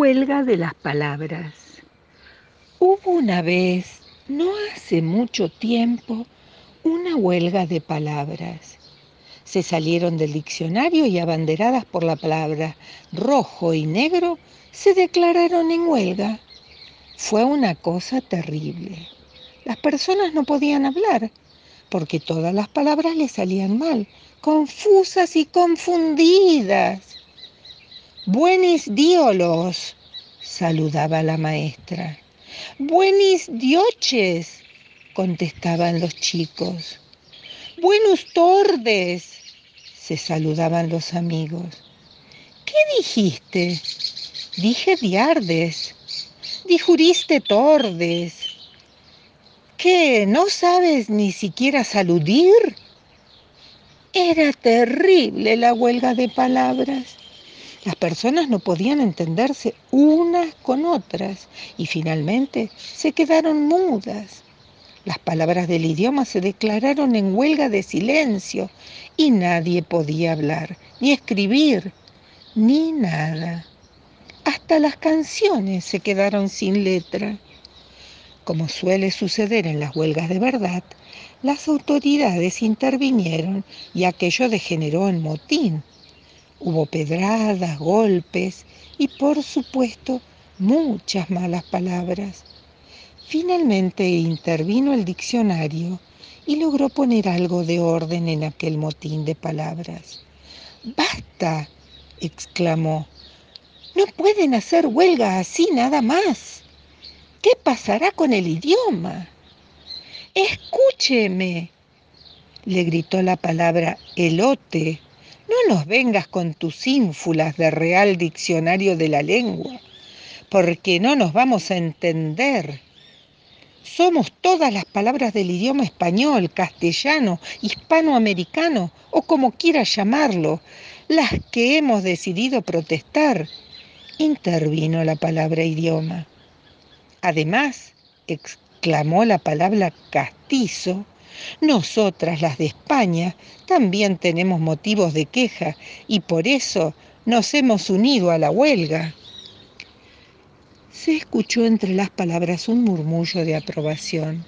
Huelga de las palabras. Hubo una vez, no hace mucho tiempo, una huelga de palabras. Se salieron del diccionario y abanderadas por la palabra rojo y negro, se declararon en huelga. Fue una cosa terrible. Las personas no podían hablar porque todas las palabras les salían mal, confusas y confundidas. Buenis diolos, saludaba la maestra. Buenis dioches, contestaban los chicos. Buenos tordes, se saludaban los amigos. ¿Qué dijiste? Dije diardes. Dijuriste tordes. ¿Qué? ¿No sabes ni siquiera saludir? Era terrible la huelga de palabras. Las personas no podían entenderse unas con otras y finalmente se quedaron mudas. Las palabras del idioma se declararon en huelga de silencio y nadie podía hablar, ni escribir, ni nada. Hasta las canciones se quedaron sin letra. Como suele suceder en las huelgas de verdad, las autoridades intervinieron y aquello degeneró en motín. Hubo pedradas, golpes y por supuesto muchas malas palabras. Finalmente intervino el diccionario y logró poner algo de orden en aquel motín de palabras. ¡Basta! exclamó. No pueden hacer huelga así nada más. ¿Qué pasará con el idioma? Escúcheme, le gritó la palabra elote no nos vengas con tus ínfulas de Real Diccionario de la Lengua, porque no nos vamos a entender. Somos todas las palabras del idioma español, castellano, hispanoamericano o como quieras llamarlo, las que hemos decidido protestar. Intervino la palabra idioma. Además, exclamó la palabra castizo, nosotras, las de España, también tenemos motivos de queja y por eso nos hemos unido a la huelga. Se escuchó entre las palabras un murmullo de aprobación.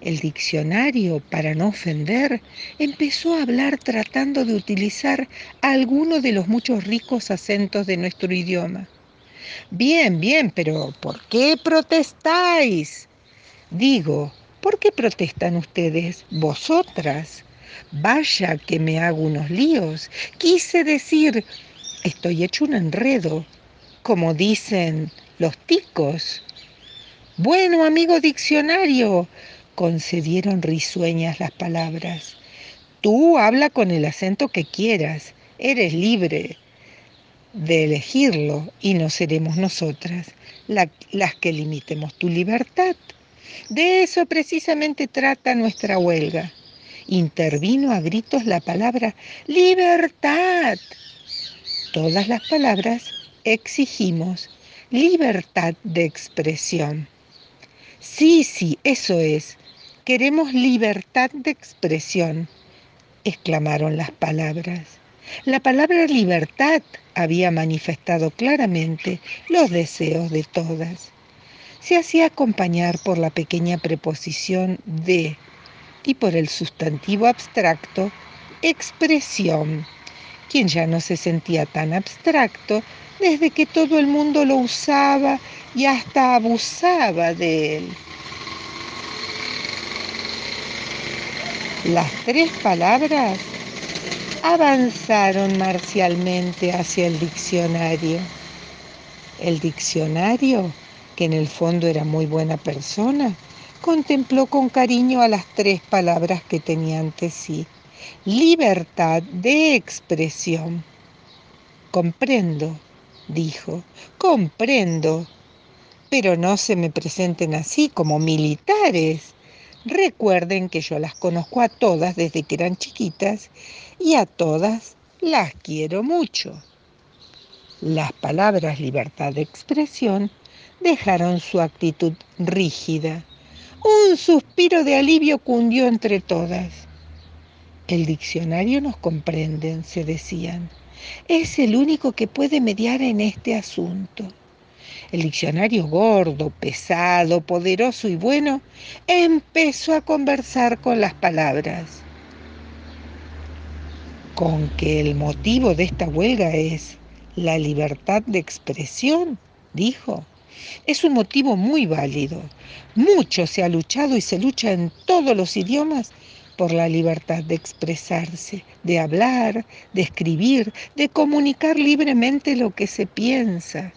El diccionario, para no ofender, empezó a hablar tratando de utilizar alguno de los muchos ricos acentos de nuestro idioma. Bien, bien, pero ¿por qué protestáis? Digo, ¿Por qué protestan ustedes? Vosotras. Vaya que me hago unos líos. Quise decir, estoy hecho un enredo, como dicen los ticos. Bueno, amigo diccionario, concedieron risueñas las palabras. Tú habla con el acento que quieras, eres libre de elegirlo y no seremos nosotras las que limitemos tu libertad. De eso precisamente trata nuestra huelga. Intervino a gritos la palabra libertad. Todas las palabras exigimos libertad de expresión. Sí, sí, eso es. Queremos libertad de expresión, exclamaron las palabras. La palabra libertad había manifestado claramente los deseos de todas se hacía acompañar por la pequeña preposición de y por el sustantivo abstracto expresión, quien ya no se sentía tan abstracto desde que todo el mundo lo usaba y hasta abusaba de él. Las tres palabras avanzaron marcialmente hacia el diccionario. El diccionario que en el fondo era muy buena persona, contempló con cariño a las tres palabras que tenía ante sí. Libertad de expresión. Comprendo, dijo, comprendo, pero no se me presenten así como militares. Recuerden que yo las conozco a todas desde que eran chiquitas y a todas las quiero mucho. Las palabras libertad de expresión dejaron su actitud rígida. Un suspiro de alivio cundió entre todas. El diccionario nos comprende, se decían. Es el único que puede mediar en este asunto. El diccionario gordo, pesado, poderoso y bueno empezó a conversar con las palabras. Con que el motivo de esta huelga es la libertad de expresión, dijo. Es un motivo muy válido. Mucho se ha luchado y se lucha en todos los idiomas por la libertad de expresarse, de hablar, de escribir, de comunicar libremente lo que se piensa.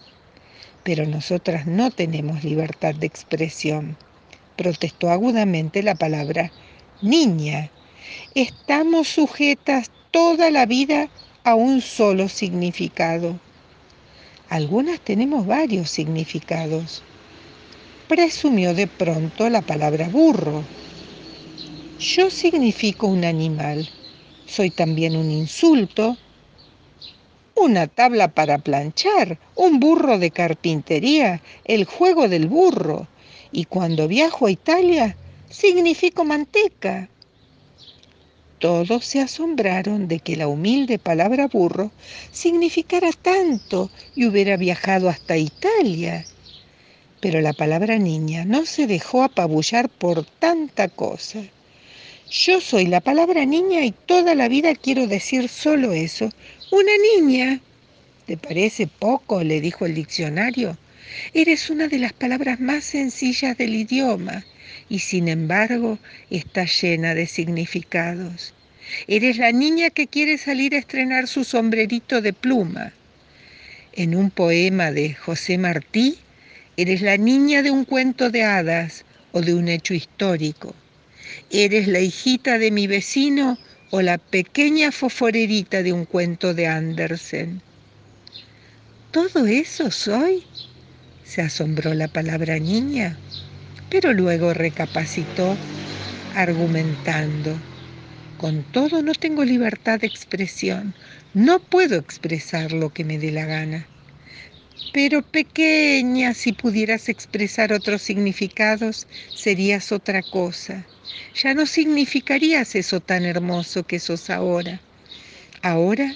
Pero nosotras no tenemos libertad de expresión, protestó agudamente la palabra niña. Estamos sujetas toda la vida a un solo significado. Algunas tenemos varios significados. Presumió de pronto la palabra burro. Yo significo un animal. Soy también un insulto, una tabla para planchar, un burro de carpintería, el juego del burro. Y cuando viajo a Italia, significo manteca. Todos se asombraron de que la humilde palabra burro significara tanto y hubiera viajado hasta Italia. Pero la palabra niña no se dejó apabullar por tanta cosa. Yo soy la palabra niña y toda la vida quiero decir solo eso. Una niña. ¿Te parece poco? le dijo el diccionario. Eres una de las palabras más sencillas del idioma y sin embargo está llena de significados. Eres la niña que quiere salir a estrenar su sombrerito de pluma. En un poema de José Martí, eres la niña de un cuento de hadas o de un hecho histórico. Eres la hijita de mi vecino o la pequeña foforerita de un cuento de Andersen. ¿Todo eso soy? se asombró la palabra niña pero luego recapacitó argumentando. Con todo no tengo libertad de expresión, no puedo expresar lo que me dé la gana. Pero pequeña, si pudieras expresar otros significados, serías otra cosa. Ya no significarías eso tan hermoso que sos ahora. Ahora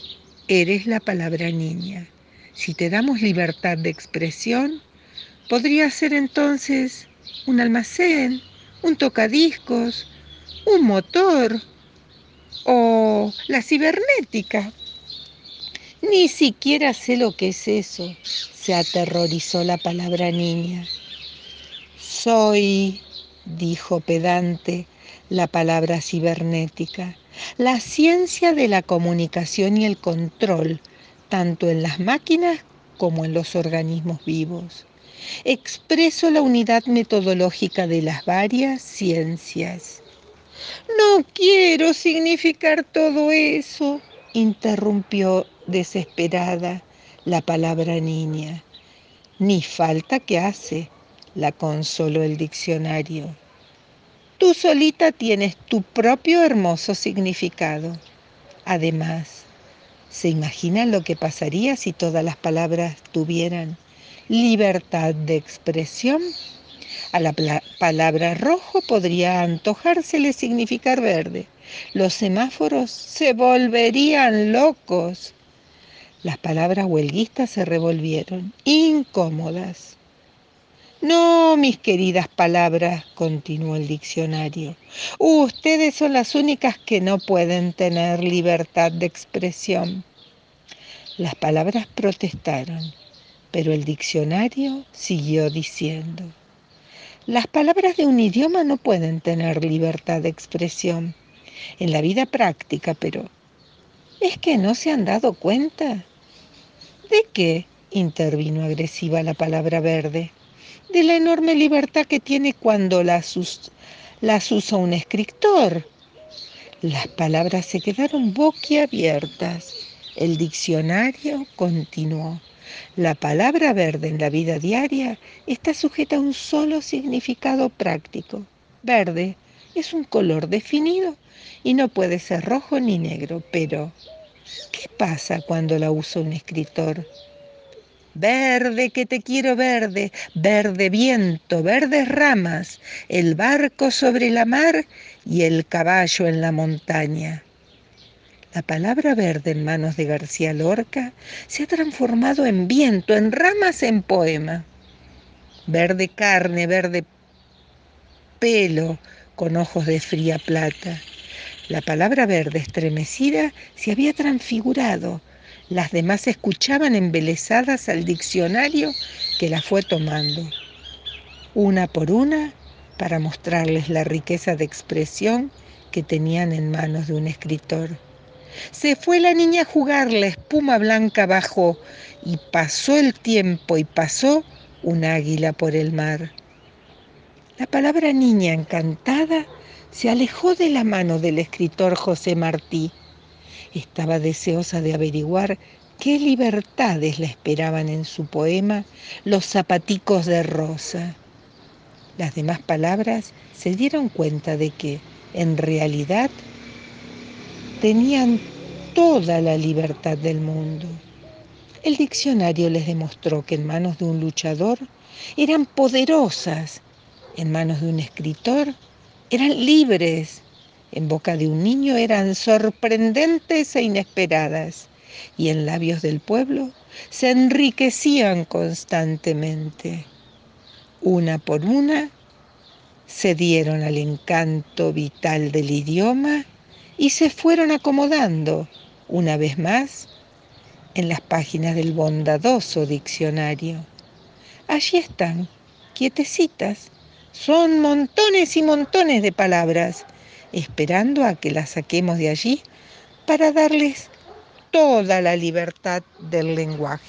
eres la palabra niña. Si te damos libertad de expresión, podría ser entonces un almacén, un tocadiscos, un motor o la cibernética. Ni siquiera sé lo que es eso, se aterrorizó la palabra niña. Soy, dijo pedante, la palabra cibernética, la ciencia de la comunicación y el control, tanto en las máquinas como en los organismos vivos expreso la unidad metodológica de las varias ciencias. No quiero significar todo eso, interrumpió desesperada la palabra niña. Ni falta que hace, la consoló el diccionario. Tú solita tienes tu propio hermoso significado. Además, ¿se imaginan lo que pasaría si todas las palabras tuvieran libertad de expresión. A la palabra rojo podría antojársele significar verde. Los semáforos se volverían locos. Las palabras huelguistas se revolvieron, incómodas. No, mis queridas palabras, continuó el diccionario, ustedes son las únicas que no pueden tener libertad de expresión. Las palabras protestaron. Pero el diccionario siguió diciendo, las palabras de un idioma no pueden tener libertad de expresión en la vida práctica, pero ¿es que no se han dado cuenta? ¿De qué? intervino agresiva la palabra verde. De la enorme libertad que tiene cuando las, las usa un escritor. Las palabras se quedaron boquiabiertas. El diccionario continuó. La palabra verde en la vida diaria está sujeta a un solo significado práctico. Verde es un color definido y no puede ser rojo ni negro, pero ¿qué pasa cuando la usa un escritor? Verde que te quiero verde, verde viento, verdes ramas, el barco sobre la mar y el caballo en la montaña. La palabra verde en manos de García Lorca se ha transformado en viento, en ramas, en poema. Verde carne, verde pelo, con ojos de fría plata. La palabra verde estremecida se había transfigurado. Las demás escuchaban embelesadas al diccionario que la fue tomando, una por una, para mostrarles la riqueza de expresión que tenían en manos de un escritor. Se fue la niña a jugar, la espuma blanca bajó y pasó el tiempo y pasó un águila por el mar. La palabra niña encantada se alejó de la mano del escritor José Martí. Estaba deseosa de averiguar qué libertades le esperaban en su poema Los zapaticos de rosa. Las demás palabras se dieron cuenta de que, en realidad, tenían toda la libertad del mundo. El diccionario les demostró que en manos de un luchador eran poderosas, en manos de un escritor eran libres, en boca de un niño eran sorprendentes e inesperadas, y en labios del pueblo se enriquecían constantemente. Una por una se dieron al encanto vital del idioma y se fueron acomodando una vez más en las páginas del bondadoso diccionario. Allí están, quietecitas, son montones y montones de palabras, esperando a que las saquemos de allí para darles toda la libertad del lenguaje.